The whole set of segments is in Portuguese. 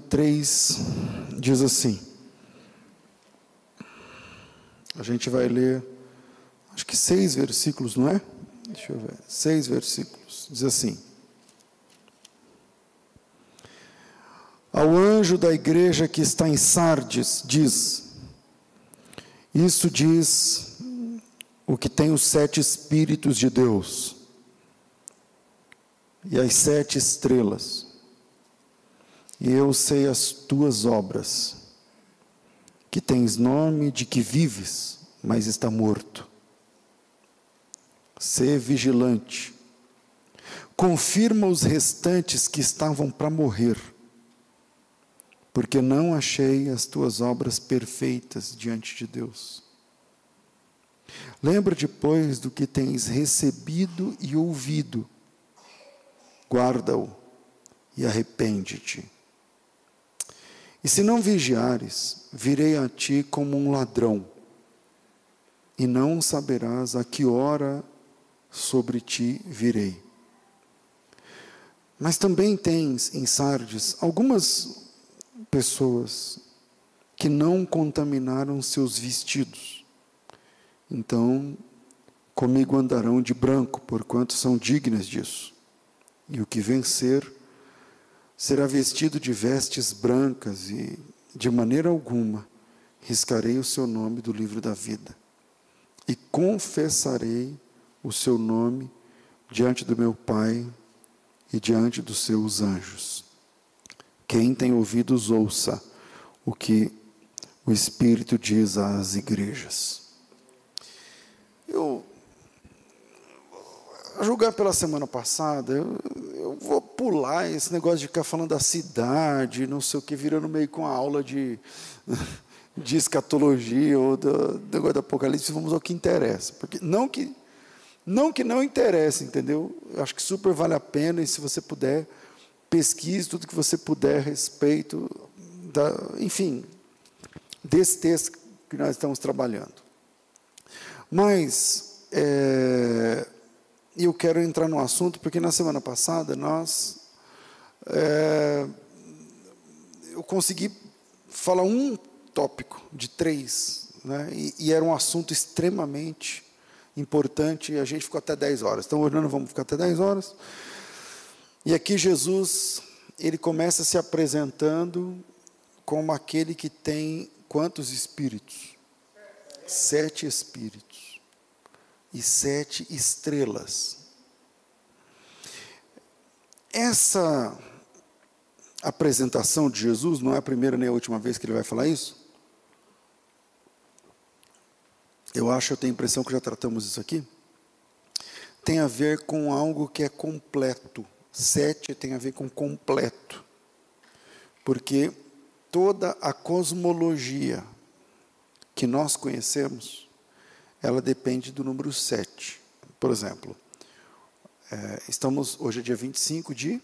3 diz assim. A gente vai ler, acho que seis versículos, não é? Deixa eu ver. Seis versículos. Diz assim: Ao anjo da igreja que está em Sardes, diz: Isso diz o que tem os sete Espíritos de Deus e as sete estrelas. E eu sei as tuas obras, que tens nome de que vives, mas está morto. Sê vigilante. Confirma os restantes que estavam para morrer, porque não achei as tuas obras perfeitas diante de Deus. Lembra depois do que tens recebido e ouvido, guarda-o e arrepende-te. E se não vigiares, virei a ti como um ladrão, e não saberás a que hora sobre ti virei. Mas também tens em Sardes algumas pessoas que não contaminaram seus vestidos. Então, comigo andarão de branco, porquanto são dignas disso. E o que vencer será vestido de vestes brancas, e de maneira alguma riscarei o seu nome do livro da vida. E confessarei o seu nome diante do meu Pai e diante dos seus anjos. Quem tem ouvidos, ouça o que o Espírito diz às igrejas. Eu, a julgar pela semana passada, eu, eu, vou pular esse negócio de ficar falando da cidade, não sei o que, virando meio com a aula de, de escatologia ou do, do negócio do Apocalipse, vamos ao que interessa. Porque não que não que não interesse, entendeu? Eu acho que super vale a pena e se você puder, pesquise tudo que você puder a respeito, da, enfim, desse texto que nós estamos trabalhando. Mas é, eu quero entrar no assunto porque na semana passada nós é, eu consegui falar um tópico de três, né, e, e era um assunto extremamente importante e a gente ficou até 10 horas. Então, hoje não vamos ficar até 10 horas. E aqui Jesus, ele começa se apresentando como aquele que tem quantos espíritos? Sete espíritos. E sete estrelas. Essa apresentação de Jesus, não é a primeira nem a última vez que ele vai falar isso? eu acho, eu tenho a impressão que já tratamos isso aqui, tem a ver com algo que é completo. Sete tem a ver com completo. Porque toda a cosmologia que nós conhecemos, ela depende do número sete. Por exemplo, é, estamos, hoje é dia 25 de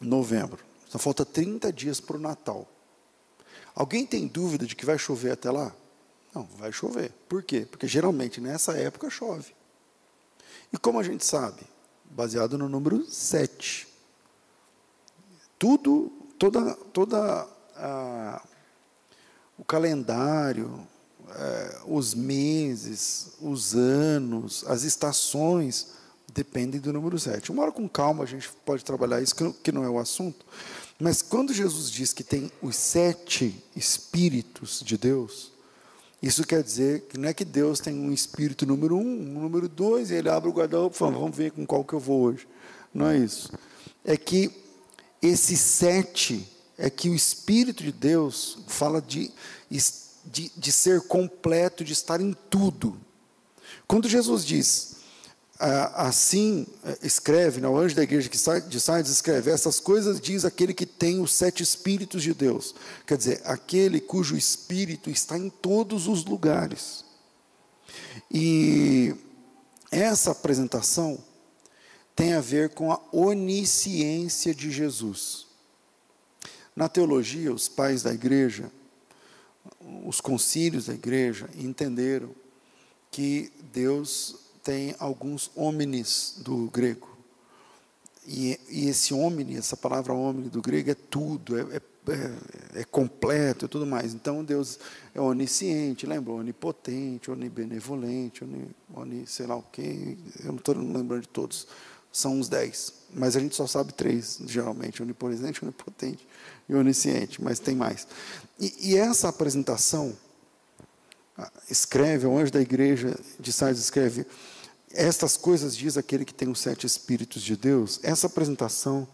novembro. Então falta 30 dias para o Natal. Alguém tem dúvida de que vai chover até lá? Não, vai chover. Por quê? Porque geralmente nessa época chove. E como a gente sabe? Baseado no número 7. Tudo, toda, toda a, o calendário, é, os meses, os anos, as estações dependem do número 7. Uma hora com calma a gente pode trabalhar isso, que não é o assunto. Mas quando Jesus diz que tem os sete Espíritos de Deus, isso quer dizer que não é que Deus tem um espírito número um, um número dois, e ele abre o guarda-roupa e fala, vamos ver com qual que eu vou hoje. Não é isso. É que esse sete, é que o Espírito de Deus fala de, de, de ser completo, de estar em tudo. Quando Jesus diz, ah, assim eh, escreve, né, o anjo da igreja de Sardes escreve, essas coisas diz aquele que tem os sete espíritos de Deus. Quer dizer, aquele cujo espírito está em todos os lugares. E essa apresentação tem a ver com a onisciência de Jesus. Na teologia, os pais da igreja, os concílios da igreja entenderam que Deus tem alguns homens do grego. E, e esse homem, essa palavra homem do grego é tudo, é, é é, é, completo e tudo mais. Então Deus é onisciente, lembra? Onipotente, onibenevolente, oni, oni sei lá o quê. Eu não estou lembrando de todos. São uns dez. Mas a gente só sabe três, geralmente: onipresente, onipotente e onisciente. Mas tem mais. E, e essa apresentação, ah, escreve, o anjo da igreja de Sardes escreve: Estas coisas diz aquele que tem os sete Espíritos de Deus. Essa apresentação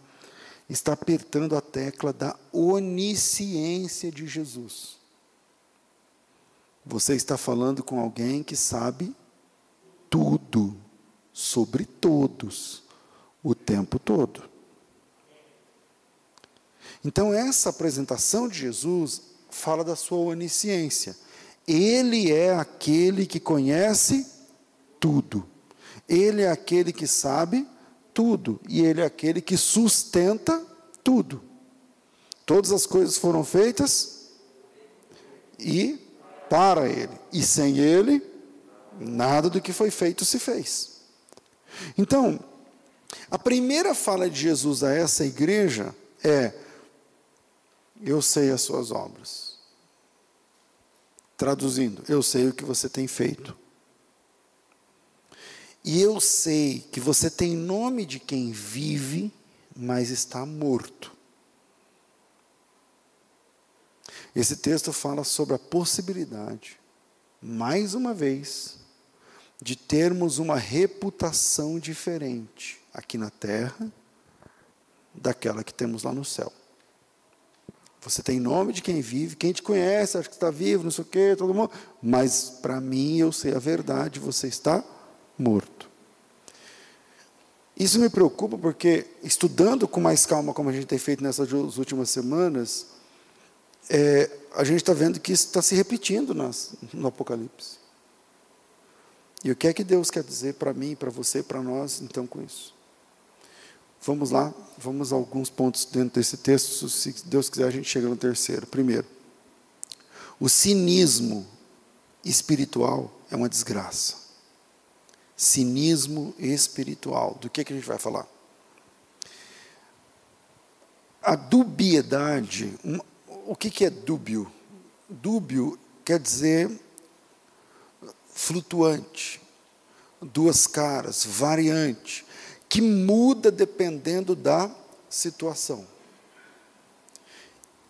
está apertando a tecla da onisciência de Jesus. Você está falando com alguém que sabe tudo sobre todos o tempo todo. Então, essa apresentação de Jesus fala da sua onisciência. Ele é aquele que conhece tudo. Ele é aquele que sabe tudo. E Ele é aquele que sustenta tudo. Todas as coisas foram feitas e para Ele. E sem Ele, nada do que foi feito se fez. Então, a primeira fala de Jesus a essa igreja é: Eu sei as suas obras. Traduzindo, eu sei o que você tem feito. E eu sei que você tem nome de quem vive, mas está morto. Esse texto fala sobre a possibilidade, mais uma vez, de termos uma reputação diferente aqui na terra daquela que temos lá no céu. Você tem nome de quem vive, quem te conhece, acha que está vivo, não sei o quê, todo mundo. Mas para mim eu sei a verdade, você está morto. Isso me preocupa porque, estudando com mais calma, como a gente tem feito nessas últimas semanas, é, a gente está vendo que isso está se repetindo nas, no Apocalipse. E o que é que Deus quer dizer para mim, para você, para nós, então, com isso? Vamos lá, vamos a alguns pontos dentro desse texto. Se Deus quiser, a gente chega no terceiro. Primeiro, o cinismo espiritual é uma desgraça cinismo espiritual. Do que, que a gente vai falar? A dubiedade, o que, que é dúbio? Dúbio quer dizer flutuante, duas caras, variante, que muda dependendo da situação.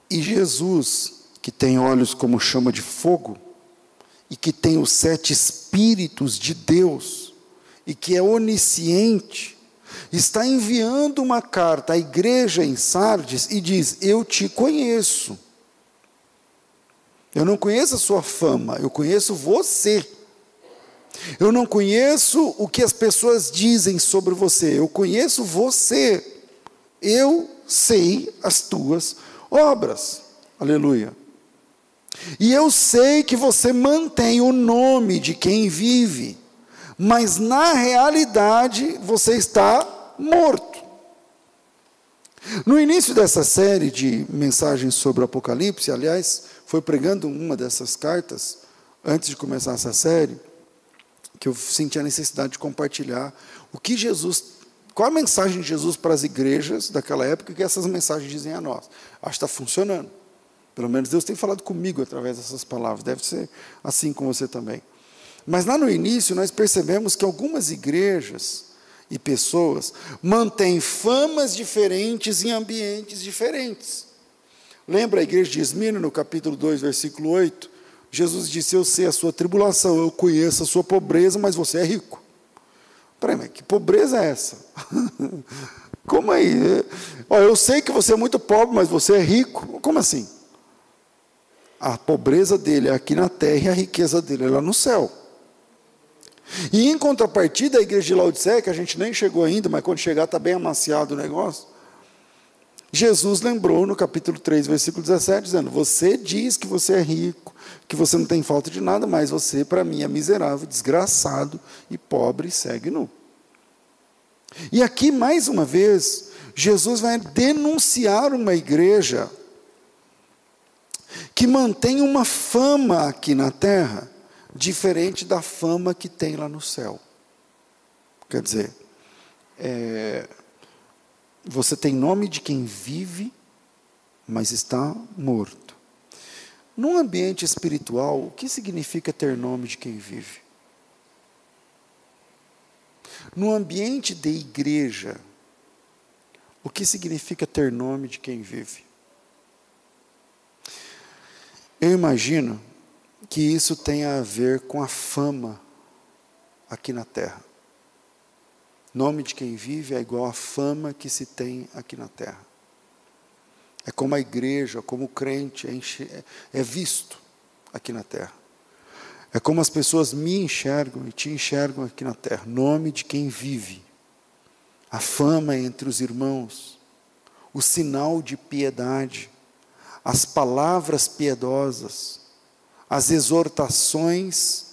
E Jesus, que tem olhos como chama de fogo, e que tem os sete Espíritos de Deus, e que é onisciente, está enviando uma carta à igreja em Sardes e diz: Eu te conheço. Eu não conheço a sua fama, eu conheço você. Eu não conheço o que as pessoas dizem sobre você, eu conheço você. Eu sei as tuas obras. Aleluia. E eu sei que você mantém o nome de quem vive mas na realidade você está morto. No início dessa série de mensagens sobre o Apocalipse, aliás, foi pregando uma dessas cartas, antes de começar essa série, que eu senti a necessidade de compartilhar o que Jesus, qual a mensagem de Jesus para as igrejas daquela época que essas mensagens dizem a nós. Acho que está funcionando. Pelo menos Deus tem falado comigo através dessas palavras. Deve ser assim com você também. Mas lá no início nós percebemos que algumas igrejas e pessoas mantêm famas diferentes em ambientes diferentes. Lembra a igreja de Esmina, no capítulo 2, versículo 8? Jesus disse: Eu sei a sua tribulação, eu conheço a sua pobreza, mas você é rico. Peraí, que pobreza é essa? Como aí? Olha, eu sei que você é muito pobre, mas você é rico. Como assim? A pobreza dele é aqui na terra e a riqueza dele é lá no céu. E em contrapartida, a igreja de Laodiceia, que a gente nem chegou ainda, mas quando chegar está bem amaciado o negócio. Jesus lembrou no capítulo 3, versículo 17, dizendo: Você diz que você é rico, que você não tem falta de nada, mas você, para mim, é miserável, desgraçado e pobre e segue nu. E aqui, mais uma vez, Jesus vai denunciar uma igreja que mantém uma fama aqui na terra diferente da fama que tem lá no céu. Quer dizer, é, você tem nome de quem vive, mas está morto. Num ambiente espiritual, o que significa ter nome de quem vive? No ambiente de igreja, o que significa ter nome de quem vive? Eu imagino que isso tenha a ver com a fama aqui na terra. Nome de quem vive é igual à fama que se tem aqui na terra. É como a igreja, como o crente é, é visto aqui na terra. É como as pessoas me enxergam e te enxergam aqui na terra. Nome de quem vive. A fama entre os irmãos. O sinal de piedade. As palavras piedosas. As exortações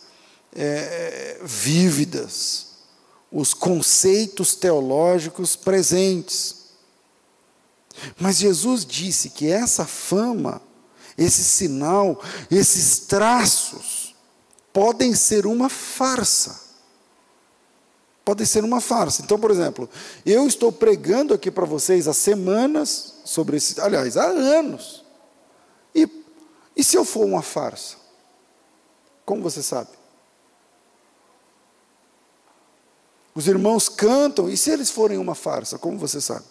é, vívidas os conceitos teológicos presentes. Mas Jesus disse que essa fama, esse sinal, esses traços, podem ser uma farsa. Podem ser uma farsa. Então, por exemplo, eu estou pregando aqui para vocês há semanas sobre esse, aliás, há anos. E, e se eu for uma farsa? Como você sabe? Os irmãos cantam, e se eles forem uma farsa, como você sabe?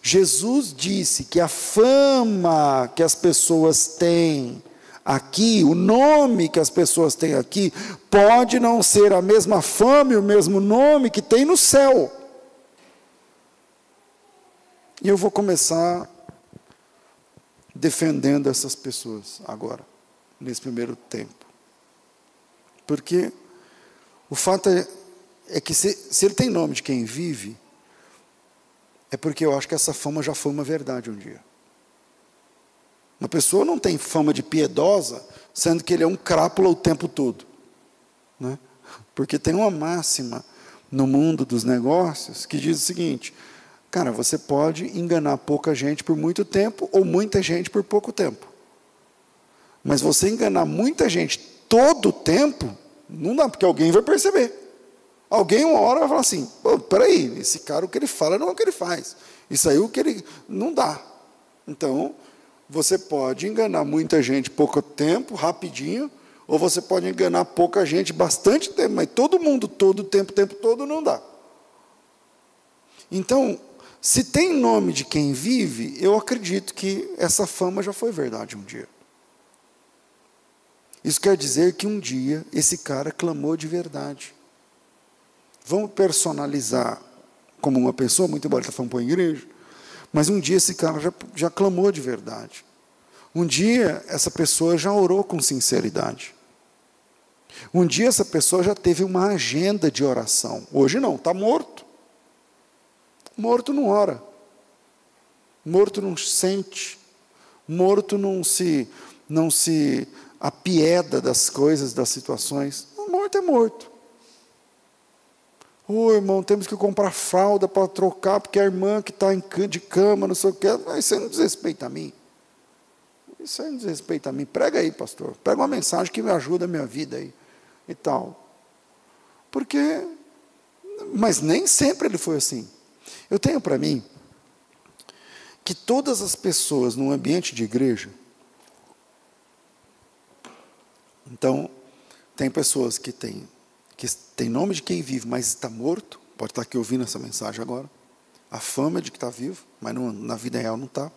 Jesus disse que a fama que as pessoas têm aqui, o nome que as pessoas têm aqui, pode não ser a mesma fama e o mesmo nome que tem no céu. E eu vou começar defendendo essas pessoas agora, nesse primeiro tempo. Porque o fato é, é que se, se ele tem nome de quem vive, é porque eu acho que essa fama já foi uma verdade um dia. Uma pessoa não tem fama de piedosa, sendo que ele é um crápula o tempo todo. Né? Porque tem uma máxima no mundo dos negócios que diz o seguinte: cara, você pode enganar pouca gente por muito tempo ou muita gente por pouco tempo. Mas você enganar muita gente todo o tempo, não dá, porque alguém vai perceber. Alguém uma hora vai falar assim: peraí, esse cara o que ele fala não é o que ele faz. Isso aí o que ele. não dá. Então, você pode enganar muita gente pouco tempo, rapidinho, ou você pode enganar pouca gente bastante tempo, mas todo mundo, todo o tempo, tempo todo, não dá. Então, se tem nome de quem vive, eu acredito que essa fama já foi verdade um dia. Isso quer dizer que um dia esse cara clamou de verdade. Vamos personalizar como uma pessoa, muito embora ele está falando para a igreja, mas um dia esse cara já, já clamou de verdade. Um dia essa pessoa já orou com sinceridade. Um dia essa pessoa já teve uma agenda de oração. Hoje não, está morto. Morto não ora. Morto não sente. Morto não se não se apieda das coisas, das situações. Morto é morto. Ô oh, irmão, temos que comprar fralda para trocar, porque a irmã que está de cama, não sei o que, isso aí não desrespeita a mim. Isso aí não desrespeita a mim. Prega aí, pastor. Pega uma mensagem que me ajuda a minha vida aí. E tal. Porque, mas nem sempre ele foi assim. Eu tenho para mim que todas as pessoas no ambiente de igreja, então, tem pessoas que têm que tem nome de quem vive, mas está morto, pode estar aqui ouvindo essa mensagem agora. A fama de que está vivo, mas não, na vida real não está.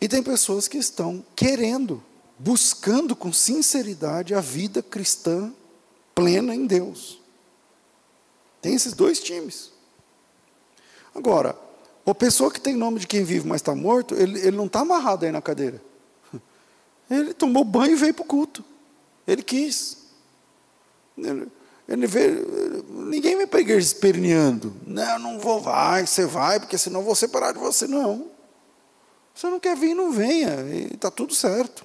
E tem pessoas que estão querendo, buscando com sinceridade a vida cristã plena em Deus. Tem esses dois times. Agora, a pessoa que tem nome de quem vive, mas está morto, ele, ele não está amarrado aí na cadeira. Ele tomou banho e veio para o culto. Ele quis. Ele vê, ninguém vem para a igreja esperneando. Não, não vou, vai, você vai, porque senão eu vou separar de você. Não. Você não quer vir, não venha, está tudo certo.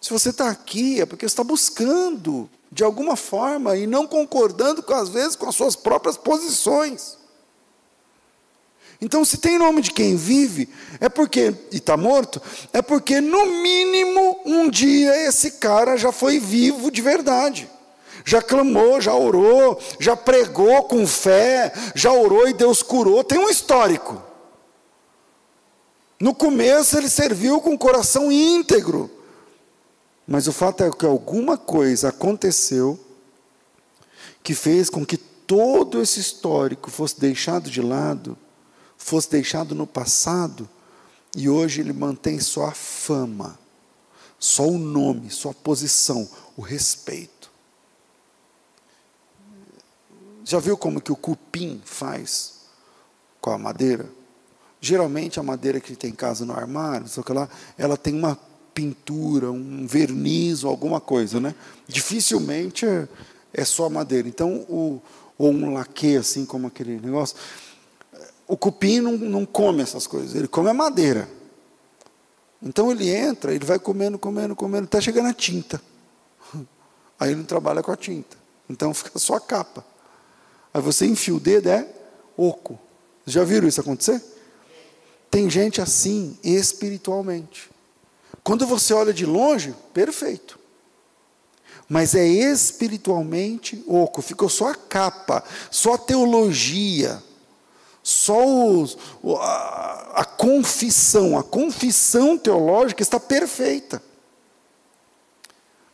Se você está aqui, é porque você está buscando, de alguma forma, e não concordando, às vezes, com as suas próprias posições. Então, se tem nome de quem vive, é porque, e está morto, é porque, no mínimo, um dia esse cara já foi vivo de verdade. Já clamou, já orou, já pregou com fé, já orou e Deus curou. Tem um histórico. No começo ele serviu com o coração íntegro. Mas o fato é que alguma coisa aconteceu que fez com que todo esse histórico fosse deixado de lado, fosse deixado no passado, e hoje ele mantém só a fama, só o nome, só a posição, o respeito. Já viu como que o cupim faz com a madeira? Geralmente a madeira que tem em casa no armário, só que lá, ela tem uma pintura, um verniz ou alguma coisa, né? Dificilmente é, é só madeira. Então, o, ou um laque, assim como aquele negócio. O cupim não, não come essas coisas, ele come a madeira. Então ele entra, ele vai comendo, comendo, comendo, até chegar na tinta. Aí ele não trabalha com a tinta. Então fica só a capa. Aí você enfia o dedo, é oco. Já viram isso acontecer? Tem gente assim espiritualmente. Quando você olha de longe, perfeito. Mas é espiritualmente oco, ficou só a capa, só a teologia, só os, a, a confissão, a confissão teológica está perfeita.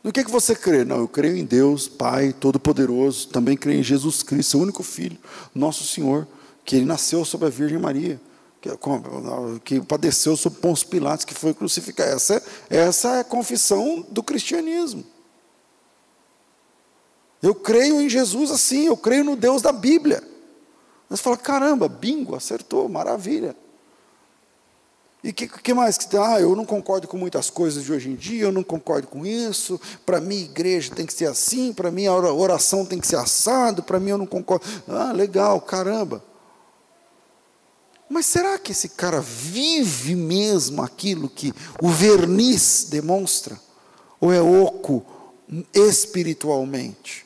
No que, que você crê? Não, eu creio em Deus, Pai Todo-Poderoso, também creio em Jesus Cristo, seu único Filho, nosso Senhor, que ele nasceu sobre a Virgem Maria que, que padeceu sob Pôncio Pilatos, que foi crucificado. Essa, essa é a confissão do cristianismo. Eu creio em Jesus assim, eu creio no Deus da Bíblia. Você fala, caramba, bingo, acertou, maravilha. E o que, que, mais? Ah, eu não concordo com muitas coisas de hoje em dia, eu não concordo com isso. Para mim, igreja tem que ser assim, para mim, a oração tem que ser assado, para mim, eu não concordo. Ah, legal, caramba. Mas será que esse cara vive mesmo aquilo que o verniz demonstra? Ou é oco espiritualmente?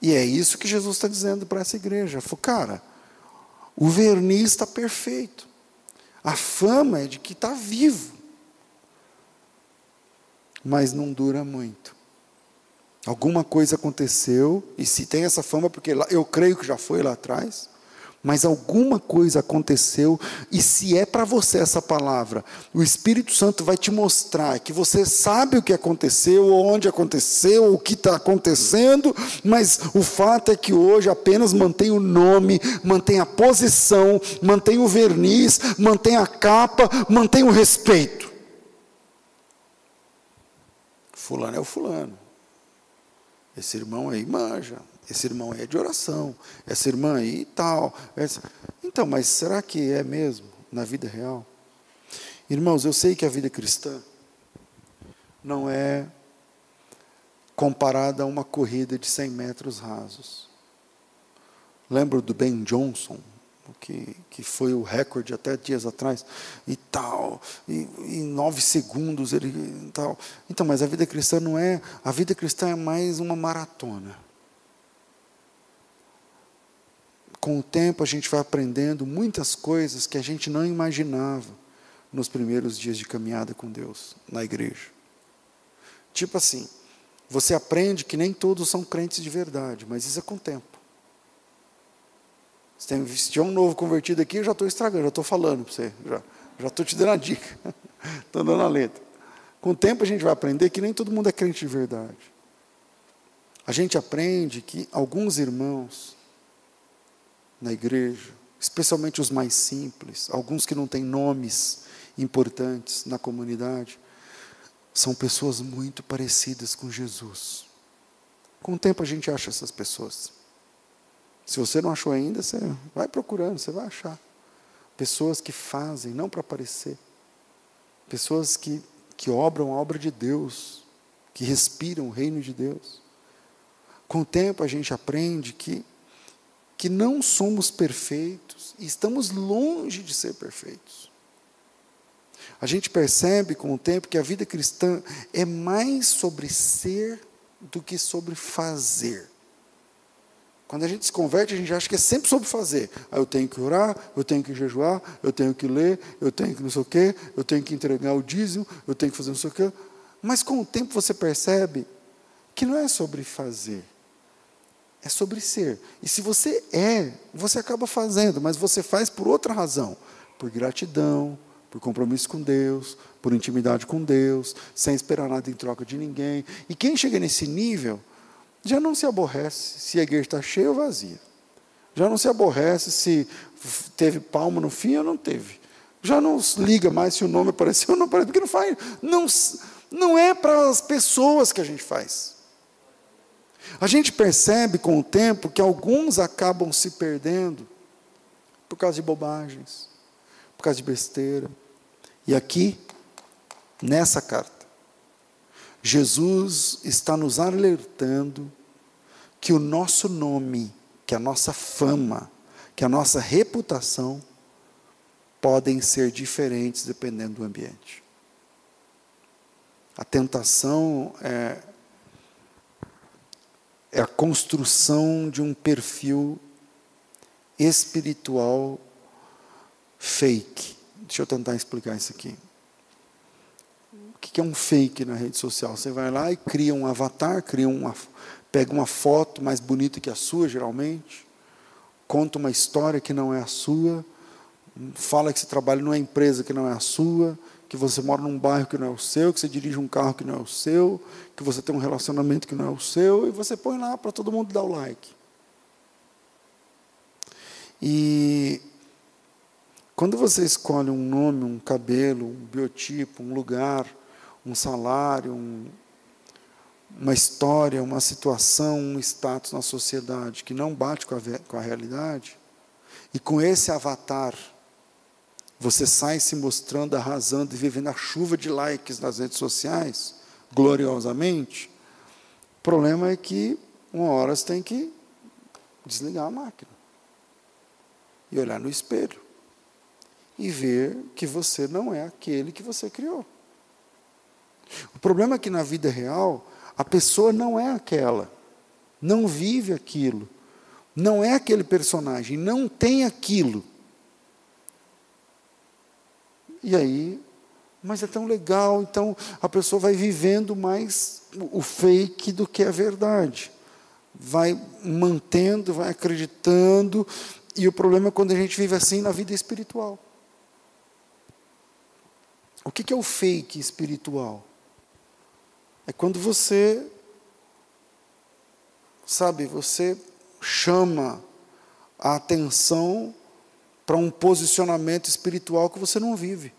E é isso que Jesus está dizendo para essa igreja. Falou, cara, o verniz está perfeito. A fama é de que está vivo. Mas não dura muito. Alguma coisa aconteceu, e se tem essa fama, porque eu creio que já foi lá atrás, mas alguma coisa aconteceu, e se é para você essa palavra, o Espírito Santo vai te mostrar que você sabe o que aconteceu, onde aconteceu, o que está acontecendo, mas o fato é que hoje apenas mantém o nome, mantém a posição, mantém o verniz, mantém a capa, mantém o respeito. Fulano é o fulano. Esse irmão aí manja, esse irmão aí é de oração, essa irmã aí e tal. Então, mas será que é mesmo na vida real? Irmãos, eu sei que a vida cristã não é comparada a uma corrida de 100 metros rasos. Lembro do Ben Johnson, que, que foi o recorde até dias atrás, e tal, e em nove segundos ele tal. Então, mas a vida cristã não é, a vida cristã é mais uma maratona. Com o tempo a gente vai aprendendo muitas coisas que a gente não imaginava nos primeiros dias de caminhada com Deus na igreja. Tipo assim, você aprende que nem todos são crentes de verdade, mas isso é com o tempo. Se tiver um novo convertido aqui, eu já estou estragando, já estou falando para você, já estou te dando a dica, estou dando a letra. Com o tempo a gente vai aprender que nem todo mundo é crente de verdade. A gente aprende que alguns irmãos na igreja, especialmente os mais simples, alguns que não têm nomes importantes na comunidade, são pessoas muito parecidas com Jesus. Com o tempo a gente acha essas pessoas. Se você não achou ainda, você vai procurando, você vai achar. Pessoas que fazem, não para aparecer. Pessoas que, que obram a obra de Deus, que respiram o reino de Deus. Com o tempo a gente aprende que que não somos perfeitos e estamos longe de ser perfeitos. A gente percebe com o tempo que a vida cristã é mais sobre ser do que sobre fazer. Quando a gente se converte, a gente acha que é sempre sobre fazer. Ah, eu tenho que orar, eu tenho que jejuar, eu tenho que ler, eu tenho que não sei o quê, eu tenho que entregar o dízimo, eu tenho que fazer não sei o quê. Mas com o tempo você percebe que não é sobre fazer, é sobre ser. E se você é, você acaba fazendo, mas você faz por outra razão, por gratidão, por compromisso com Deus, por intimidade com Deus, sem esperar nada em troca de ninguém. E quem chega nesse nível já não se aborrece se a igreja está cheia ou vazia. Já não se aborrece se teve palma no fim ou não teve. Já não liga mais se o nome apareceu ou não apareceu, porque não faz. Não, não é para as pessoas que a gente faz. A gente percebe com o tempo que alguns acabam se perdendo por causa de bobagens, por causa de besteira. E aqui, nessa carta, Jesus está nos alertando que o nosso nome, que a nossa fama, que a nossa reputação podem ser diferentes dependendo do ambiente. A tentação é, é a construção de um perfil espiritual fake. Deixa eu tentar explicar isso aqui. O que é um fake na rede social? Você vai lá e cria um avatar, cria uma, pega uma foto mais bonita que a sua, geralmente, conta uma história que não é a sua, fala que você trabalha numa empresa que não é a sua, que você mora num bairro que não é o seu, que você dirige um carro que não é o seu, que você tem um relacionamento que não é o seu, e você põe lá para todo mundo dar o like. E quando você escolhe um nome, um cabelo, um biotipo, um lugar, um salário, um, uma história, uma situação, um status na sociedade que não bate com a, com a realidade, e com esse avatar, você sai se mostrando, arrasando e vivendo a chuva de likes nas redes sociais, gloriosamente. O problema é que, uma hora você tem que desligar a máquina e olhar no espelho e ver que você não é aquele que você criou. O problema é que na vida real, a pessoa não é aquela, não vive aquilo, não é aquele personagem, não tem aquilo. E aí, mas é tão legal, então a pessoa vai vivendo mais o fake do que a verdade. Vai mantendo, vai acreditando, e o problema é quando a gente vive assim na vida espiritual. O que é o fake espiritual? É quando você, sabe, você chama a atenção para um posicionamento espiritual que você não vive.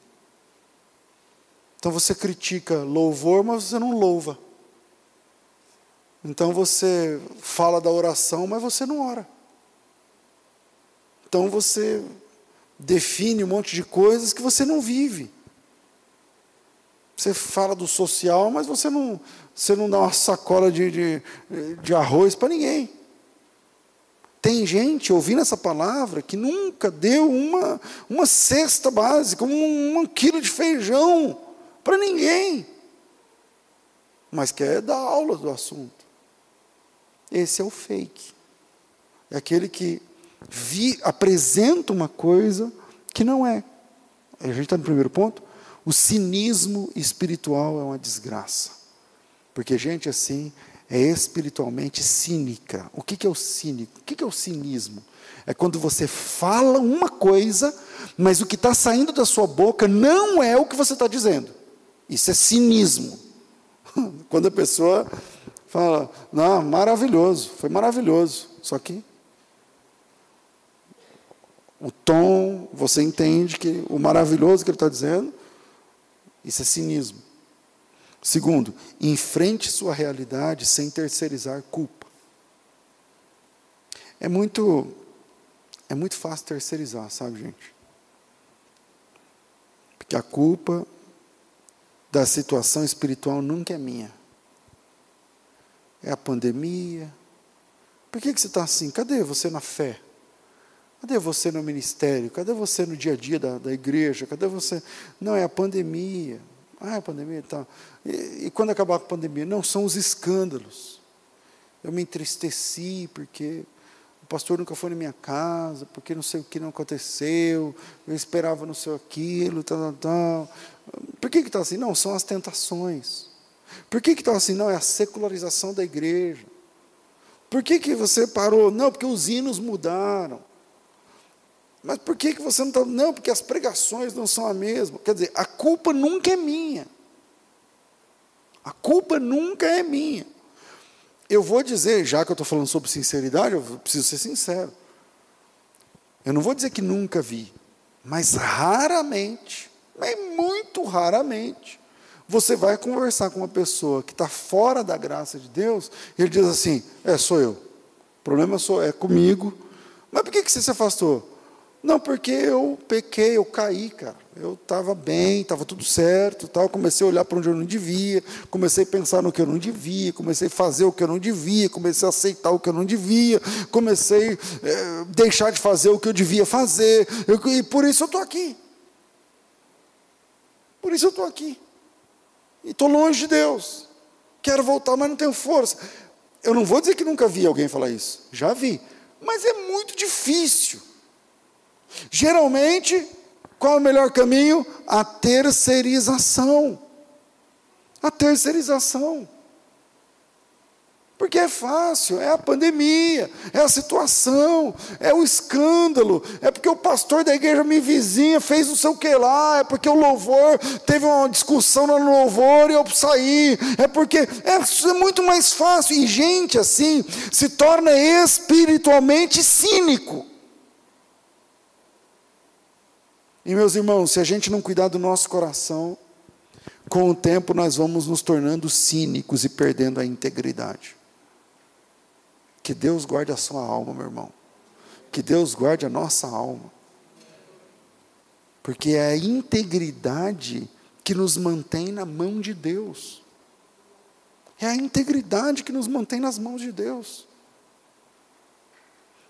Então você critica louvor, mas você não louva. Então você fala da oração, mas você não ora. Então você define um monte de coisas que você não vive. Você fala do social, mas você não, você não dá uma sacola de, de, de arroz para ninguém. Tem gente ouvindo essa palavra que nunca deu uma, uma cesta básica, um, um quilo de feijão para ninguém, mas quer dar aula do assunto. Esse é o fake. É aquele que vi, apresenta uma coisa que não é. A gente está no primeiro ponto. O cinismo espiritual é uma desgraça. Porque gente assim é espiritualmente cínica. O que, é o cínico? O que é o cinismo? É quando você fala uma coisa, mas o que está saindo da sua boca não é o que você está dizendo. Isso é cinismo. Quando a pessoa fala, não, maravilhoso, foi maravilhoso. Só que o tom, você entende que o maravilhoso que ele está dizendo, isso é cinismo. Segundo, enfrente sua realidade sem terceirizar culpa. É muito é muito fácil terceirizar, sabe, gente? Porque a culpa da situação espiritual nunca é minha. É a pandemia. Por que, que você está assim? Cadê você na fé? Cadê você no ministério? Cadê você no dia a dia da, da igreja? Cadê você? Não, é a pandemia. Ah, é a pandemia tá. E, e quando acabar a pandemia? Não, são os escândalos. Eu me entristeci porque o pastor nunca foi na minha casa, porque não sei o que não aconteceu, eu esperava não sei aquilo, tal, tal, tal. Por que está assim? Não, são as tentações. Por que está assim? Não, é a secularização da igreja. Por que, que você parou? Não, porque os hinos mudaram. Mas por que, que você não está. Não, porque as pregações não são a mesma. Quer dizer, a culpa nunca é minha. A culpa nunca é minha. Eu vou dizer, já que eu estou falando sobre sinceridade, eu preciso ser sincero. Eu não vou dizer que nunca vi, mas raramente, mas muito raramente, você vai conversar com uma pessoa que está fora da graça de Deus, e ele diz assim: É, sou eu. O problema sou, é comigo. Mas por que, que você se afastou? Não, porque eu pequei, eu caí, cara. Eu estava bem, estava tudo certo, tal. comecei a olhar para onde eu não devia, comecei a pensar no que eu não devia, comecei a fazer o que eu não devia, comecei a aceitar o que eu não devia, comecei a é, deixar de fazer o que eu devia fazer, eu, e por isso eu estou aqui. Por isso eu estou aqui. E estou longe de Deus. Quero voltar, mas não tenho força. Eu não vou dizer que nunca vi alguém falar isso. Já vi. Mas é muito difícil. Geralmente, qual é o melhor caminho? A terceirização. A terceirização. Porque é fácil, é a pandemia, é a situação, é o escândalo, é porque o pastor da igreja me vizinha fez não sei o que lá, é porque o louvor teve uma discussão no louvor e eu saí, é porque é, é muito mais fácil. E gente assim se torna espiritualmente cínico. E meus irmãos, se a gente não cuidar do nosso coração, com o tempo nós vamos nos tornando cínicos e perdendo a integridade. Que Deus guarde a sua alma, meu irmão. Que Deus guarde a nossa alma. Porque é a integridade que nos mantém na mão de Deus. É a integridade que nos mantém nas mãos de Deus.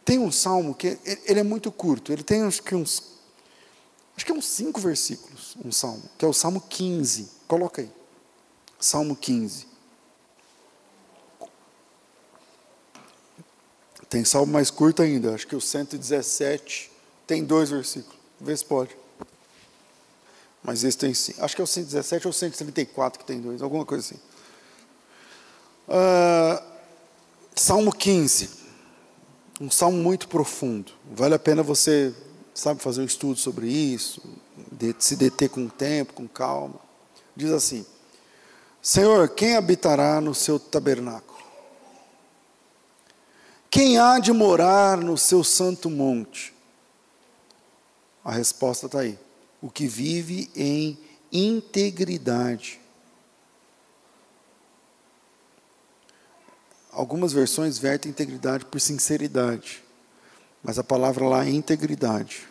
Tem um salmo que ele é muito curto, ele tem acho que uns acho que é uns cinco versículos, um salmo, que é o Salmo 15. Coloca aí. Salmo 15. Tem salmo mais curto ainda, acho que o 117 tem dois versículos. Vê se pode. Mas esse tem sim. Acho que é o 117 ou o 134 que tem dois, alguma coisa assim. Uh, salmo 15. Um salmo muito profundo. Vale a pena você sabe, fazer um estudo sobre isso, de, se deter com tempo, com calma. Diz assim: Senhor, quem habitará no seu tabernáculo? Quem há de morar no seu santo monte? A resposta está aí. O que vive em integridade. Algumas versões vertem integridade por sinceridade. Mas a palavra lá é integridade.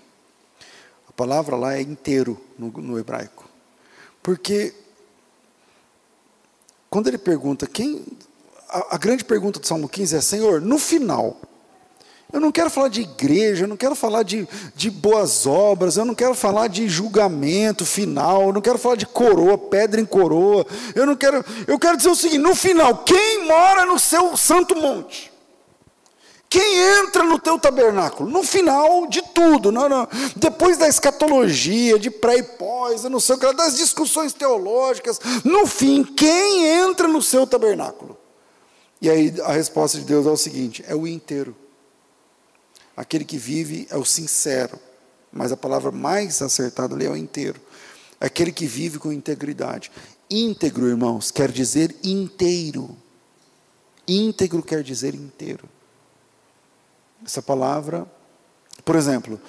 A palavra lá é inteiro no, no hebraico. Porque quando ele pergunta quem. A, a grande pergunta do Salmo 15 é: Senhor, no final, eu não quero falar de igreja, eu não quero falar de, de boas obras, eu não quero falar de julgamento final, eu não quero falar de coroa, pedra em coroa. Eu não quero, eu quero dizer o seguinte: no final, quem mora no seu santo monte? Quem entra no teu tabernáculo? No final de tudo, não, não. depois da escatologia, de pré e pós, não sei o que, das discussões teológicas, no fim, quem entra no seu tabernáculo? E aí a resposta de Deus é o seguinte: é o inteiro. Aquele que vive é o sincero, mas a palavra mais acertada ali é o inteiro. Aquele que vive com integridade. Íntegro, irmãos, quer dizer inteiro. Íntegro quer dizer inteiro. Essa palavra, por exemplo,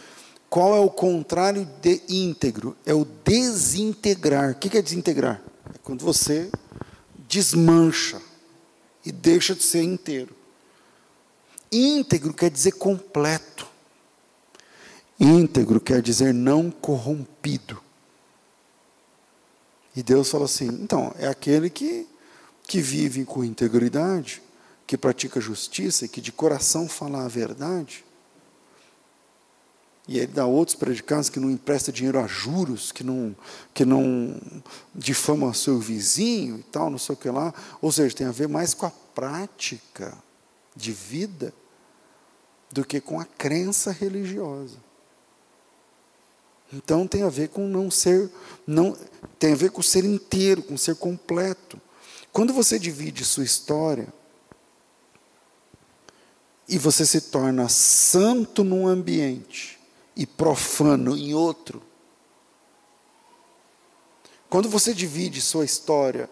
qual é o contrário de íntegro? É o desintegrar. O que é desintegrar? É quando você desmancha e deixa de ser inteiro. Íntegro quer dizer completo. Íntegro quer dizer não corrompido. E Deus fala assim: então, é aquele que, que vive com integridade, que pratica justiça e que de coração fala a verdade. E ele dá outros predicados que não empresta dinheiro a juros, que não, que não difama seu vizinho e tal, não sei o que lá. Ou seja, tem a ver mais com a prática de vida do que com a crença religiosa. Então tem a ver com não ser, não tem a ver com ser inteiro, com ser completo. Quando você divide sua história e você se torna santo num ambiente e profano em outro. Quando você divide sua história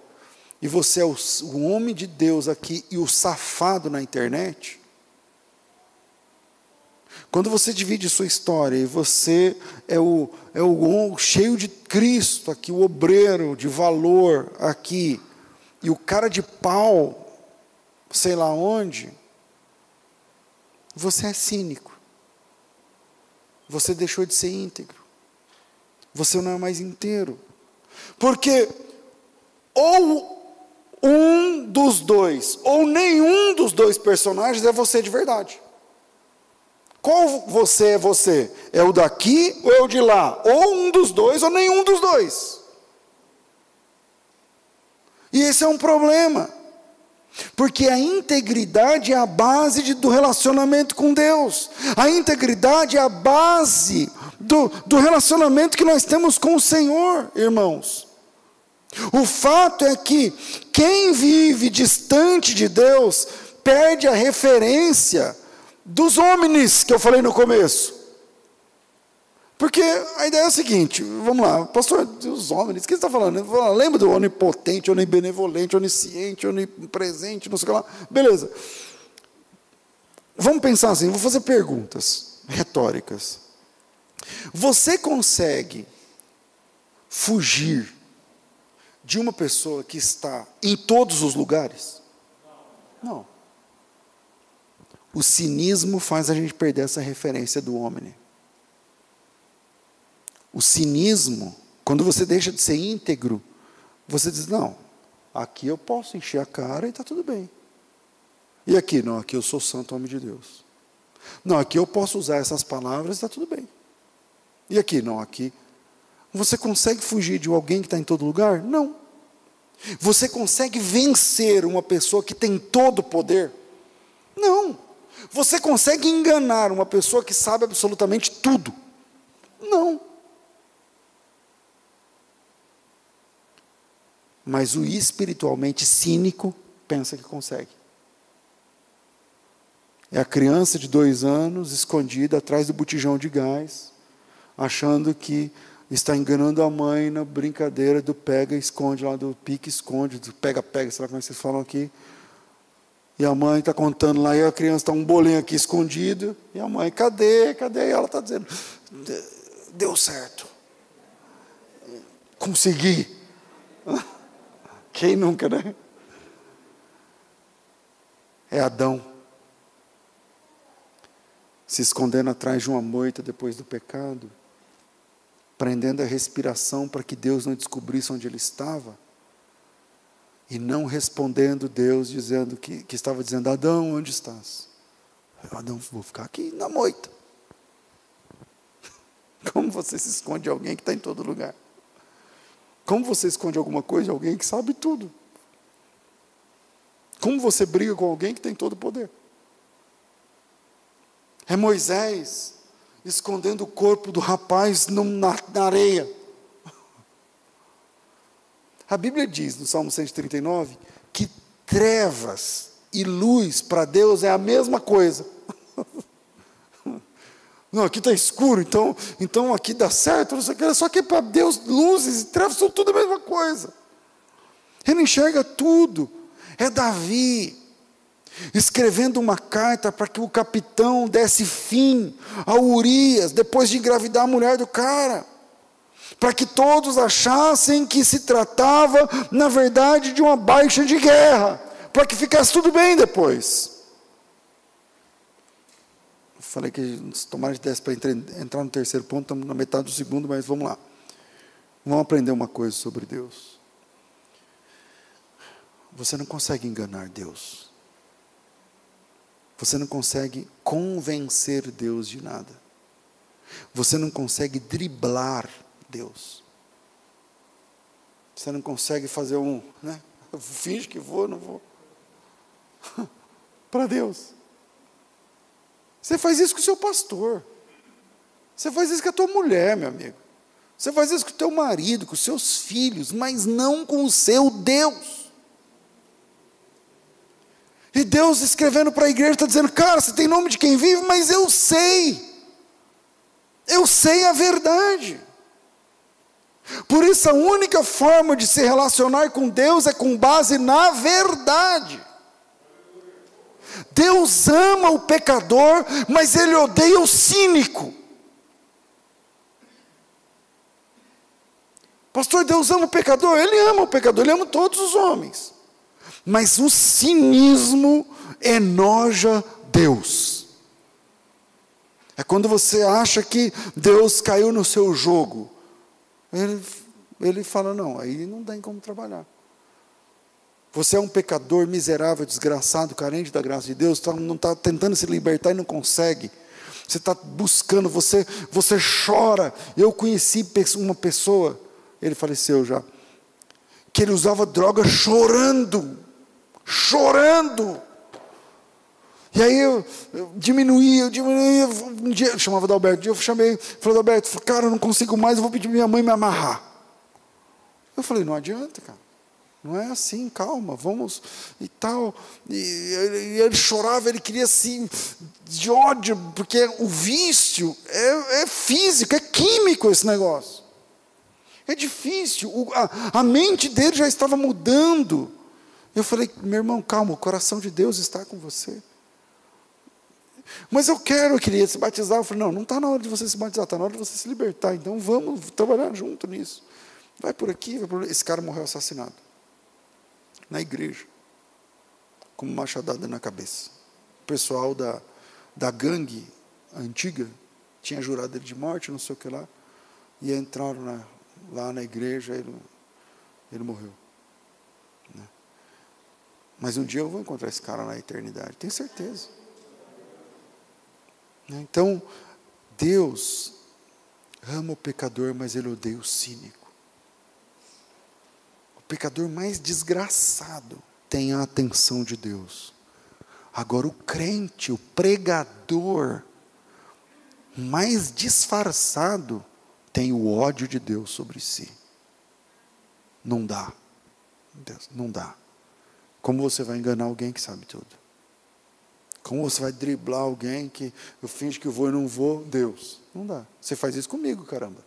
e você é o, o homem de Deus aqui e o safado na internet, quando você divide sua história e você é o, é o cheio de Cristo aqui, o obreiro de valor aqui, e o cara de pau, sei lá onde, você é cínico. Você deixou de ser íntegro. Você não é mais inteiro. Porque ou um dos dois, ou nenhum dos dois personagens é você de verdade. Qual você é você? É o daqui ou é o de lá? Ou um dos dois ou nenhum dos dois. E esse é um problema. Porque a integridade é a base de, do relacionamento com Deus. A integridade é a base do, do relacionamento que nós temos com o Senhor, irmãos. O fato é que quem vive distante de Deus perde a referência dos homens que eu falei no começo. Porque a ideia é a seguinte, vamos lá, pastor, os homens, o que você está falando? Lembra do onipotente, onibenevolente, onisciente, onipresente, não sei o que lá. Beleza. Vamos pensar assim, vou fazer perguntas retóricas. Você consegue fugir de uma pessoa que está em todos os lugares? Não. O cinismo faz a gente perder essa referência do homem. O cinismo, quando você deixa de ser íntegro, você diz: não, aqui eu posso encher a cara e está tudo bem. E aqui, não, aqui eu sou santo homem de Deus. Não, aqui eu posso usar essas palavras e está tudo bem. E aqui, não, aqui. Você consegue fugir de alguém que está em todo lugar? Não. Você consegue vencer uma pessoa que tem todo o poder? Não. Você consegue enganar uma pessoa que sabe absolutamente tudo? Não. Mas o espiritualmente cínico pensa que consegue. É a criança de dois anos escondida atrás do botijão de gás, achando que está enganando a mãe na brincadeira do pega esconde lá do pique esconde, do pega pega, sei lá como é vocês falam aqui. E a mãe está contando lá, e a criança está um bolinho aqui escondido. E a mãe, cadê? Cadê? E ela está dizendo, deu certo. Consegui. Quem nunca, né? É Adão. Se escondendo atrás de uma moita depois do pecado, prendendo a respiração para que Deus não descobrisse onde ele estava e não respondendo Deus, dizendo que, que estava dizendo, Adão, onde estás? Adão, vou ficar aqui na moita. Como você se esconde de alguém que está em todo lugar? Como você esconde alguma coisa de alguém que sabe tudo? Como você briga com alguém que tem todo o poder? É Moisés escondendo o corpo do rapaz na, areia. A Bíblia diz no Salmo 139 que trevas e luz para Deus é a mesma coisa. Não, aqui está escuro, então, então aqui dá certo, não sei o que, só que para Deus luzes e trevas são tudo a mesma coisa. Ele enxerga tudo. É Davi escrevendo uma carta para que o capitão desse fim a Urias, depois de engravidar a mulher do cara para que todos achassem que se tratava, na verdade, de uma baixa de guerra, para que ficasse tudo bem depois. Falei que tomara de 10 para entrar no terceiro ponto, estamos na metade do segundo, mas vamos lá. Vamos aprender uma coisa sobre Deus. Você não consegue enganar Deus. Você não consegue convencer Deus de nada. Você não consegue driblar Deus. Você não consegue fazer um, né? Finge que vou, não vou. Para Deus. Você faz isso com o seu pastor. Você faz isso com a tua mulher, meu amigo. Você faz isso com o teu marido, com os seus filhos, mas não com o seu Deus. E Deus escrevendo para a igreja está dizendo: Cara, você tem nome de quem vive, mas eu sei. Eu sei a verdade. Por isso, a única forma de se relacionar com Deus é com base na verdade. Deus ama o pecador, mas Ele odeia o cínico. Pastor, Deus ama o pecador? Ele ama o pecador, Ele ama todos os homens. Mas o cinismo enoja Deus. É quando você acha que Deus caiu no seu jogo. Ele, ele fala: não, aí não tem como trabalhar. Você é um pecador miserável, desgraçado, carente da graça de Deus, tá, não está tentando se libertar e não consegue. Você está buscando, você, você chora. Eu conheci uma pessoa, ele faleceu já, que ele usava droga chorando, chorando. E aí eu, eu diminuía, eu diminuía. Um dia eu chamava Alberto, um dia eu chamei, falei, Alberto, cara, eu não consigo mais, eu vou pedir minha mãe me amarrar. Eu falei, não adianta, cara. Não é assim, calma, vamos e tal. E, e ele chorava, ele queria assim, de ódio, porque o vício é, é físico, é químico esse negócio. É difícil, o, a, a mente dele já estava mudando. Eu falei, meu irmão, calma, o coração de Deus está com você. Mas eu quero, eu queria se batizar. Eu falei, não, não está na hora de você se batizar, está na hora de você se libertar. Então vamos trabalhar junto nisso. Vai por aqui, vai por Esse cara morreu assassinado. Na igreja. Com uma machadada na cabeça. O pessoal da, da gangue antiga tinha jurado ele de morte, não sei o que lá. E entraram na, lá na igreja, ele, ele morreu. Né? Mas um dia eu vou encontrar esse cara na eternidade, tenho certeza. Né? Então, Deus ama o pecador, mas ele odeia o cínico. Pecador mais desgraçado tem a atenção de Deus. Agora, o crente, o pregador, mais disfarçado, tem o ódio de Deus sobre si. Não dá. Deus, não dá. Como você vai enganar alguém que sabe tudo? Como você vai driblar alguém que eu finge que vou e não vou? Deus. Não dá. Você faz isso comigo, caramba.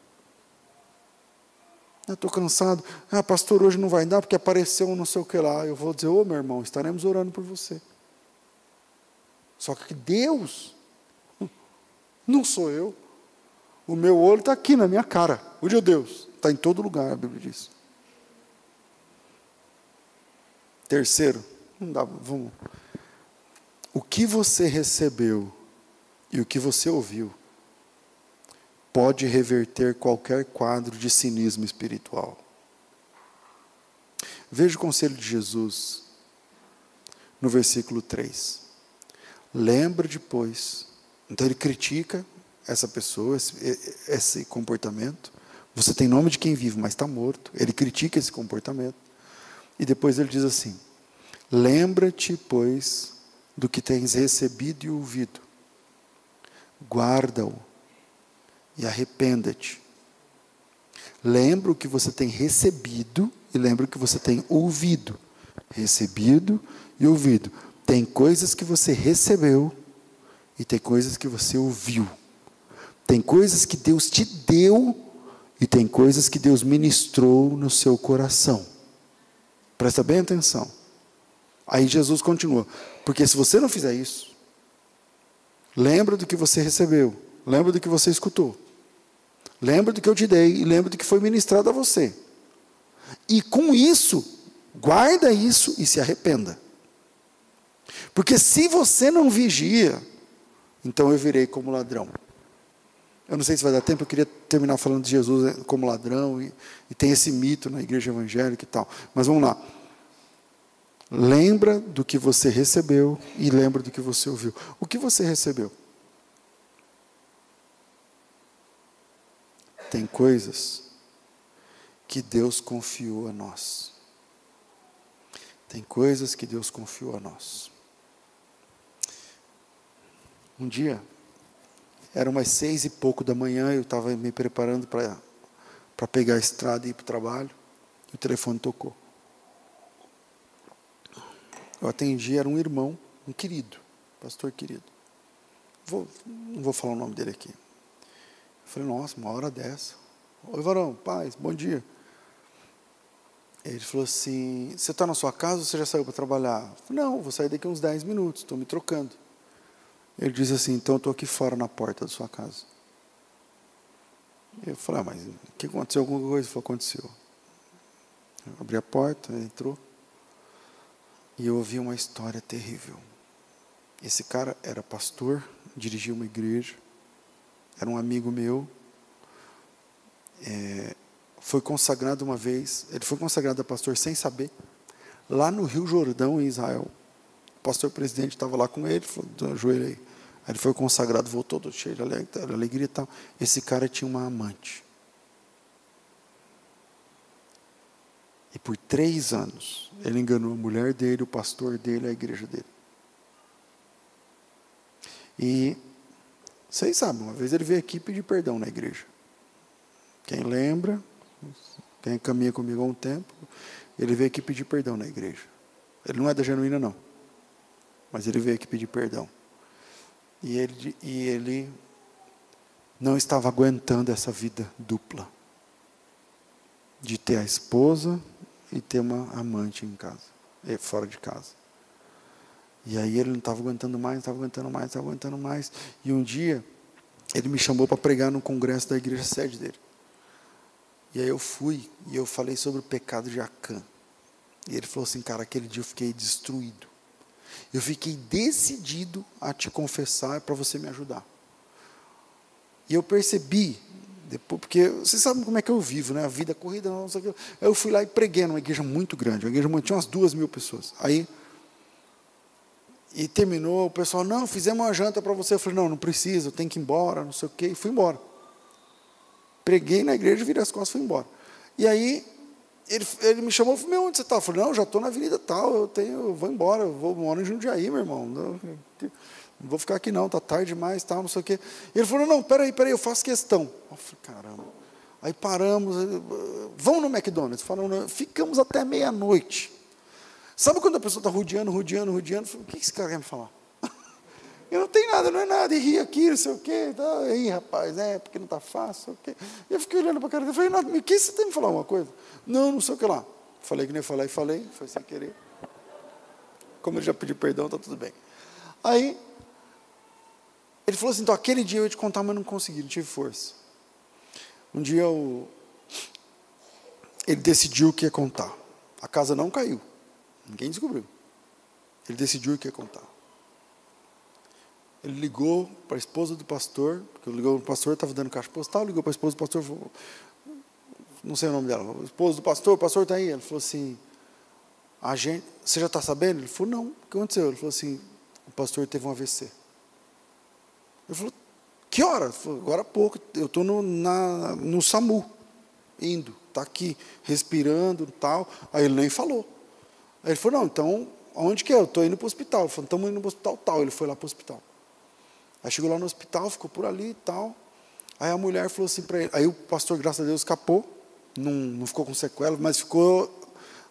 Estou cansado. Ah, pastor, hoje não vai dar porque apareceu um não sei o que lá. Eu vou dizer, ô oh, meu irmão, estaremos orando por você. Só que Deus, não sou eu. O meu olho está aqui na minha cara. O de Deus está em todo lugar, a Bíblia diz. Terceiro, não dá, vamos o que você recebeu e o que você ouviu pode reverter qualquer quadro de cinismo espiritual. Veja o conselho de Jesus no versículo 3. Lembra depois. Então ele critica essa pessoa, esse, esse comportamento. Você tem nome de quem vive, mas está morto. Ele critica esse comportamento. E depois ele diz assim: Lembra-te, pois, do que tens recebido e ouvido. Guarda-o e arrependa-te. Lembra o que você tem recebido e lembra o que você tem ouvido. Recebido e ouvido. Tem coisas que você recebeu e tem coisas que você ouviu. Tem coisas que Deus te deu e tem coisas que Deus ministrou no seu coração. Presta bem atenção. Aí Jesus continua: porque se você não fizer isso, lembra do que você recebeu, lembra do que você escutou, lembra do que eu te dei e lembra do que foi ministrado a você. E com isso, guarda isso e se arrependa. Porque se você não vigia, então eu virei como ladrão. Eu não sei se vai dar tempo, eu queria terminar falando de Jesus como ladrão, e, e tem esse mito na igreja evangélica e tal. Mas vamos lá. Lembra do que você recebeu e lembra do que você ouviu. O que você recebeu? Tem coisas que Deus confiou a nós. Tem coisas que Deus confiou a nós. Um dia, era umas seis e pouco da manhã, eu estava me preparando para pegar a estrada e ir para o trabalho, e o telefone tocou. Eu atendi, era um irmão, um querido, pastor querido. Vou, não vou falar o nome dele aqui. Falei, nossa, uma hora dessa. Oi, varão, paz, bom dia. Ele falou assim: Você está na sua casa ou você já saiu para trabalhar? Eu falei, Não, vou sair daqui uns 10 minutos, estou me trocando. Ele diz assim: Então estou aqui fora na porta da sua casa. Eu falei: ah, Mas o que aconteceu? Alguma coisa? Ele falou: Aconteceu. Eu abri a porta, ele entrou. E eu ouvi uma história terrível. Esse cara era pastor, dirigia uma igreja, era um amigo meu. É, foi consagrado uma vez, ele foi consagrado a pastor sem saber, lá no Rio Jordão, em Israel. O pastor presidente estava lá com ele, falou, ajoelhei. Aí ele foi consagrado, voltou todo cheio de alegria e tal. Esse cara tinha uma amante. E por três anos, ele enganou a mulher dele, o pastor dele, a igreja dele. E vocês sabem, uma vez ele veio aqui pedir perdão na igreja. Quem lembra, quem caminha comigo há um tempo, ele veio aqui pedir perdão na igreja. Ele não é da genuína, não. Mas ele veio aqui pedir perdão. E ele, e ele não estava aguentando essa vida dupla de ter a esposa e ter uma amante em casa, fora de casa. E aí ele não estava aguentando mais, não estava aguentando mais, não estava aguentando mais. E um dia ele me chamou para pregar no congresso da igreja sede dele. E aí eu fui e eu falei sobre o pecado de Acã. E ele falou assim, cara, aquele dia eu fiquei destruído. Eu fiquei decidido a te confessar para você me ajudar. E eu percebi, depois, porque vocês sabem como é que eu vivo, né? A vida corrida, não sei o que. Eu fui lá e preguei numa igreja muito grande, uma igreja tinha umas duas mil pessoas. Aí e terminou, o pessoal, não, fizemos uma janta para você. Eu falei, não, não precisa, eu tenho que ir embora, não sei o quê. E fui embora. Preguei na igreja, virei as costas e fui embora. E aí, ele, ele me chamou e falou, meu, onde você está? Eu falei, não, já estou na avenida tal, eu tenho, eu vou embora, eu vou moro em Jundiaí, meu irmão. Não, não vou ficar aqui não, está tarde demais, tal, não sei o quê. Ele falou, não, peraí, peraí, eu faço questão. Eu falei, caramba. Aí paramos, vamos no McDonald's. Falamos, ficamos até meia-noite. Sabe quando a pessoa está rodeando, rodeando, rodeando? O que esse cara quer me falar? Eu não tenho nada, não é nada, e ri aqui, não sei o quê. Tá, aí, rapaz, é, porque não está fácil, o quê. Eu fiquei olhando para a cara dele, falei, nada, o que você tem me falar uma coisa? Não, não sei o que lá. Falei que nem falar e falei, foi sem querer. Como ele já pediu perdão, está tudo bem. Aí, ele falou assim, então aquele dia eu ia te contar, mas não consegui, não tive força. Um dia eu, ele decidiu que ia contar. A casa não caiu. Ninguém descobriu. Ele decidiu o que ia contar. Ele ligou para a esposa do pastor, porque ligou o pastor, estava dando caixa postal, ligou para a esposa do pastor, falou, não sei o nome dela, esposa do pastor, o pastor está aí. Ele falou assim, a gente, você já está sabendo? Ele falou, não, o que aconteceu? Ele falou assim, o pastor teve um AVC. Ele falou, que hora? Falou, agora há pouco, eu estou no, no SAMU, indo, está aqui, respirando e tal. Aí ele nem falou. Aí ele falou, não, então, onde que é? Eu estou indo para o hospital. Ele falou, estamos indo para o hospital tal. Ele foi lá para o hospital. Aí chegou lá no hospital, ficou por ali e tal. Aí a mulher falou assim para ele. Aí o pastor, graças a Deus, escapou. Não, não ficou com sequela, mas ficou.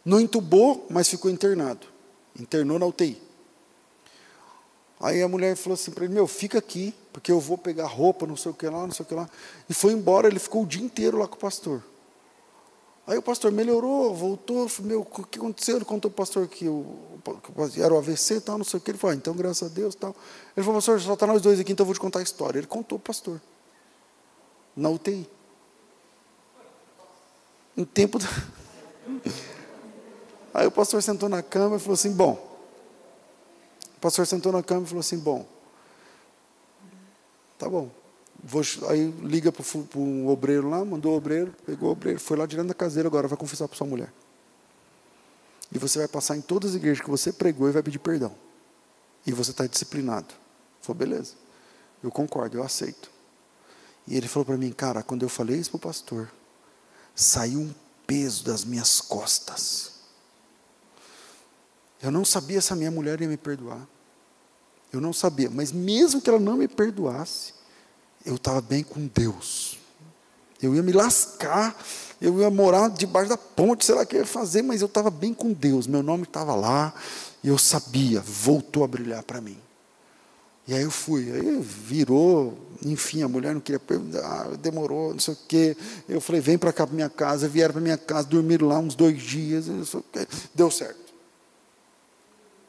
Não entubou, mas ficou internado. Internou na UTI. Aí a mulher falou assim para ele: Meu, fica aqui, porque eu vou pegar roupa, não sei o que lá, não sei o que lá. E foi embora, ele ficou o dia inteiro lá com o pastor. Aí o pastor melhorou, voltou, meu, o que aconteceu? Ele contou para o pastor que, o, que era o AVC e tal, não sei o que. Ele falou, ah, então graças a Deus tal. Ele falou, pastor, só está nós dois aqui, então eu vou te contar a história. Ele contou o pastor. Na UTI. Em tempo. Da... Aí o pastor sentou na cama e falou assim, bom. O pastor sentou na cama e falou assim, bom. Tá bom. Vou, aí liga para um obreiro lá, mandou o obreiro, pegou o obreiro, foi lá direto da caseira, agora vai confessar para sua mulher. E você vai passar em todas as igrejas que você pregou e vai pedir perdão. E você está disciplinado. Falou, beleza. Eu concordo, eu aceito. E ele falou para mim, cara, quando eu falei isso para o pastor, saiu um peso das minhas costas. Eu não sabia se a minha mulher ia me perdoar. Eu não sabia, mas mesmo que ela não me perdoasse, eu estava bem com Deus. Eu ia me lascar, eu ia morar debaixo da ponte, sei lá o que eu ia fazer, mas eu estava bem com Deus. Meu nome estava lá e eu sabia, voltou a brilhar para mim. E aí eu fui, aí virou, enfim, a mulher não queria perguntar, demorou, não sei o quê. Eu falei, vem para cá para minha casa, vieram para minha casa, dormiram lá uns dois dias, deu certo.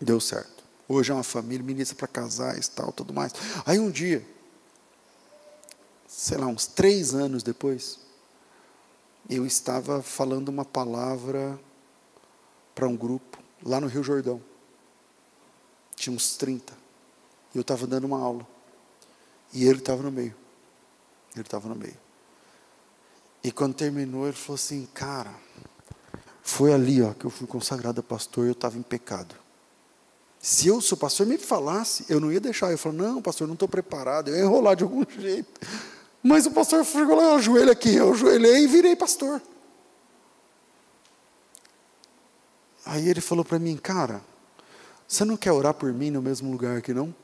Deu certo. Hoje é uma família, ministra para casais, tal, tudo mais. Aí um dia, sei lá, uns três anos depois, eu estava falando uma palavra para um grupo lá no Rio Jordão. Tinha uns 30. E eu estava dando uma aula. E ele estava no meio. Ele estava no meio. E quando terminou, ele falou assim: Cara, foi ali ó, que eu fui consagrado a pastor e eu estava em pecado. Se eu, se o pastor me falasse, eu não ia deixar. Eu falei: Não, pastor, não estou preparado. Eu ia enrolar de algum jeito. Mas o pastor ficou lá, o joelho aqui. Eu ajoelhei e virei pastor. Aí ele falou para mim: Cara, você não quer orar por mim no mesmo lugar aqui, não?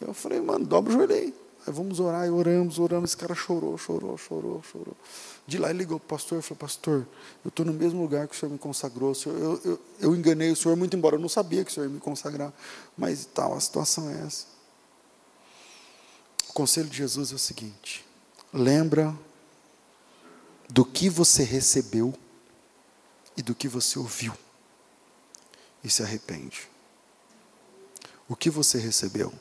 Eu falei, mano, dobra o joelho aí. Aí vamos orar, e oramos, oramos. Esse cara chorou, chorou, chorou, chorou. De lá ele ligou para o pastor e falou, pastor, eu estou no mesmo lugar que o senhor me consagrou. Senhor, eu, eu, eu, enganei o senhor muito embora. Eu não sabia que o senhor ia me consagrar. Mas tal, a situação é essa. O conselho de Jesus é o seguinte: lembra do que você recebeu e do que você ouviu. E se arrepende. O que você recebeu?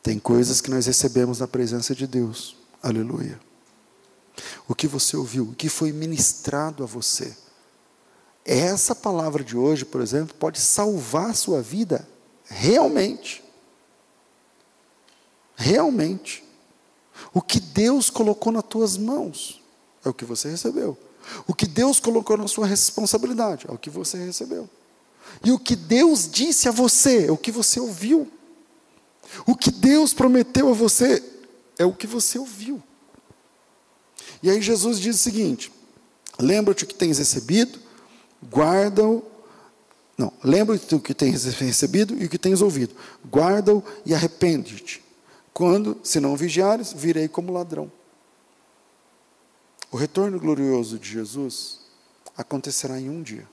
Tem coisas que nós recebemos na presença de Deus. Aleluia. O que você ouviu, o que foi ministrado a você. Essa palavra de hoje, por exemplo, pode salvar a sua vida realmente. Realmente. O que Deus colocou nas tuas mãos é o que você recebeu. O que Deus colocou na sua responsabilidade é o que você recebeu. E o que Deus disse a você é o que você ouviu. O que Deus prometeu a você é o que você ouviu. E aí Jesus diz o seguinte: lembra-te o que tens recebido, guarda-o. Não, lembra-te do que tens recebido e o que tens ouvido. Guarda-o e arrepende-te. Quando, se não vigiares, virei como ladrão. O retorno glorioso de Jesus acontecerá em um dia.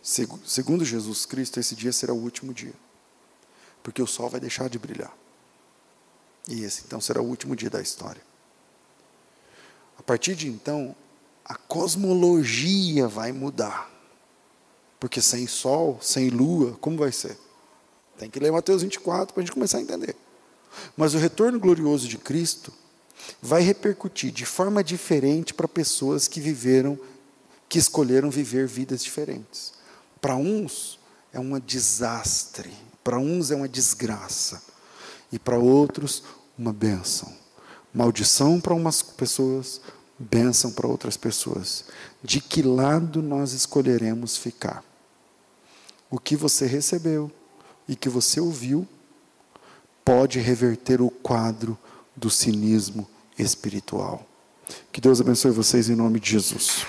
Segundo Jesus Cristo, esse dia será o último dia porque o sol vai deixar de brilhar. E esse então será o último dia da história. A partir de então, a cosmologia vai mudar. Porque sem sol, sem lua, como vai ser? Tem que ler Mateus 24 para a gente começar a entender. Mas o retorno glorioso de Cristo vai repercutir de forma diferente para pessoas que viveram, que escolheram viver vidas diferentes. Para uns é um desastre, para uns é uma desgraça e para outros uma bênção. Maldição para umas pessoas, bênção para outras pessoas. De que lado nós escolheremos ficar? O que você recebeu e que você ouviu pode reverter o quadro do cinismo espiritual. Que Deus abençoe vocês em nome de Jesus.